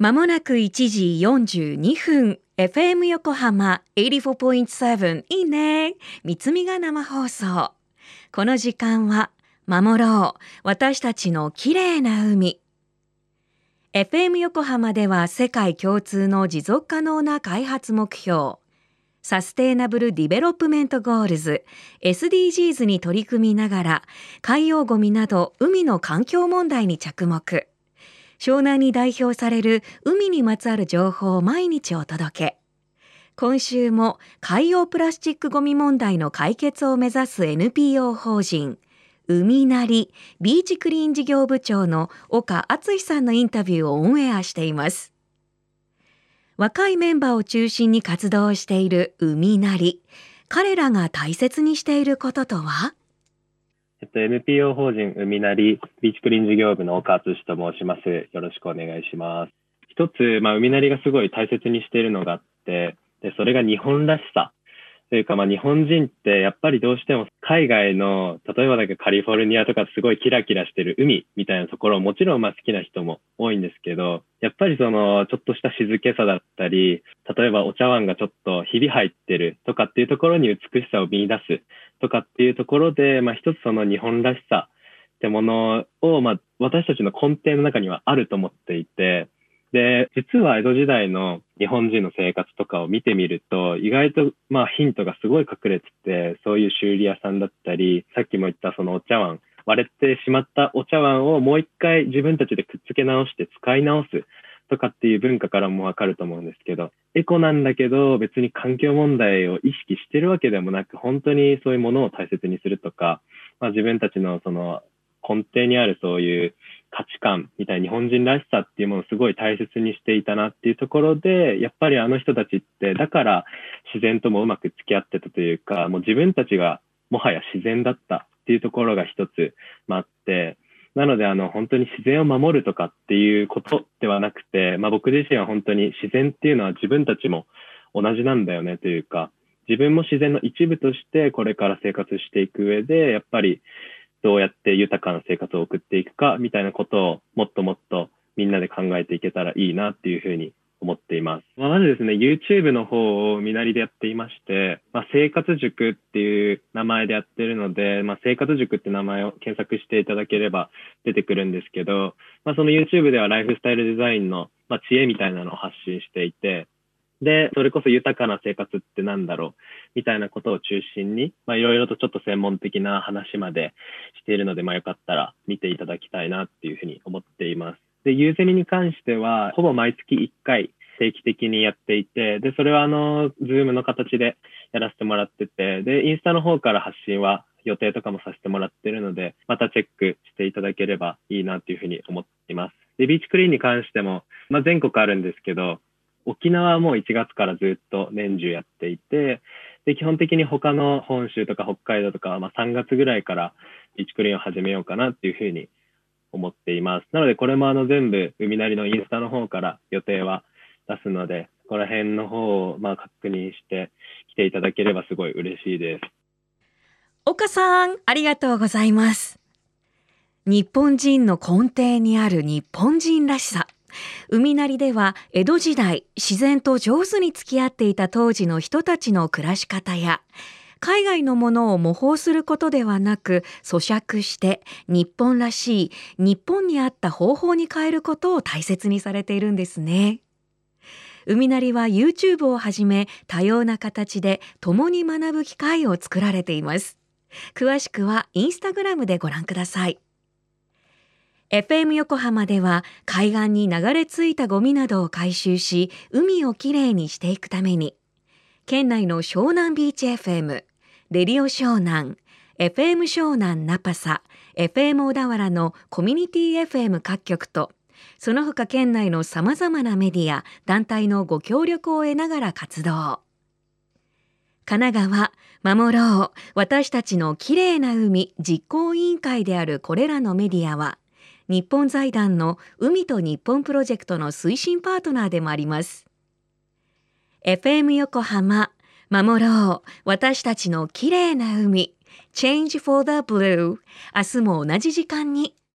まもなく1時42分 FM 横浜84.7いいね。三つみが生放送。この時間は守ろう。私たちの綺麗な海。FM 横浜では世界共通の持続可能な開発目標 Sustainable Development Goals SDGs に取り組みながら海洋ゴミなど海の環境問題に着目。湘南に代表される海にまつわる情報を毎日お届け。今週も海洋プラスチックゴミ問題の解決を目指す NPO 法人海なりビーチクリーン事業部長の岡敦さんのインタビューをオンエアしています。若いメンバーを中心に活動している海なり彼らが大切にしていることとは？えっと、NPO 法人海なりビーチクリーン事業部の岡敦と申します。よろしくお願いします。一つ、まあ、海なりがすごい大切にしているのがあって、で、それが日本らしさ。というか、まあ、日本人ってやっぱりどうしても海外の、例えばだけカリフォルニアとかすごいキラキラしてる海みたいなところもちろんまあ好きな人も多いんですけど、やっぱりそのちょっとした静けさだったり、例えばお茶碗がちょっとひび入ってるとかっていうところに美しさを見出すとかっていうところで、まあ一つその日本らしさってものを、まあ私たちの根底の中にはあると思っていて、で、実は江戸時代の日本人の生活とかを見てみると、意外とまあヒントがすごい隠れてて、そういう修理屋さんだったり、さっきも言ったそのお茶碗、割れてしまったお茶碗をもう一回自分たちでくっつけ直して使い直す。とかっていう文化からもわかると思うんですけど、エコなんだけど別に環境問題を意識してるわけでもなく、本当にそういうものを大切にするとか、まあ、自分たちのその根底にあるそういう価値観みたいな日本人らしさっていうものをすごい大切にしていたなっていうところで、やっぱりあの人たちってだから自然ともうまく付き合ってたというか、もう自分たちがもはや自然だったっていうところが一つ、まあ、あって、なのであの本当に自然を守るとかっていうことではなくて、まあ、僕自身は本当に自然っていうのは自分たちも同じなんだよねというか、自分も自然の一部としてこれから生活していく上で、やっぱりどうやって豊かな生活を送っていくかみたいなことをもっともっとみんなで考えていけたらいいなっていうふうに思っています。まあ、まずですね、YouTube の方を見なりでやっていまして、まあ、生活塾っていう名前でやってるので、まあ、生活塾って名前を検索していただければ出てくるんですけど、まあ、その YouTube ではライフスタイルデザインの、まあ、知恵みたいなのを発信していて、で、それこそ豊かな生活ってなんだろうみたいなことを中心に、まあいろいろとちょっと専門的な話までしているので、まあよかったら見ていただきたいなっていうふうに思っています。で、ユーゼミに関しては、ほぼ毎月1回定期的にやっていて、で、それはあの、 Zoom の形でやらせてもらってて、で、インスタの方から発信は予定とかもさせてもらってるので、またチェックしていただければいいなっていうふうに思っています。で、ビーチクリーンに関しても、まあ全国あるんですけど、沖縄はもう1月からずっと年中やっていて、で、基本的に他の本州とか北海道とかは、ま、3月ぐらいからビーチクリーンを始めようかなっていうふうに思っています。なので、これもあの全部、海なりのインスタの方から予定は出すので、ここら辺の方をまあ確認して来ていただければすごい嬉しいです。岡さん、ありがとうございます。日本人の根底にある日本人らしさ。海なりでは江戸時代自然と上手に付き合っていた当時の人たちの暮らし方や海外のものを模倣することではなく咀嚼して日本らしい日本に合った方法に変えることを大切にされているんですね。海なりは YouTube をはじめ多様な形で共に学ぶ機会を作られています。詳しくはインスタグラムでご覧ください。FM 横浜では海岸に流れ着いたゴミなどを回収し海をきれいにしていくために県内の湘南ビーチ FM、レディオ湘南、FM 湘南ナパサ、FM 小田原のコミュニティ FM 各局とその他県内の様々なメディア、団体のご協力を得ながら活動。神奈川、守ろう、私たちのきれいな海実行委員会であるこれらのメディアは、日本財団の海と日本プロジェクトの推進パートナーでもあります。FM 横浜、守ろう、私たちの綺麗な海、Change for the Blue、明日も同じ時間に。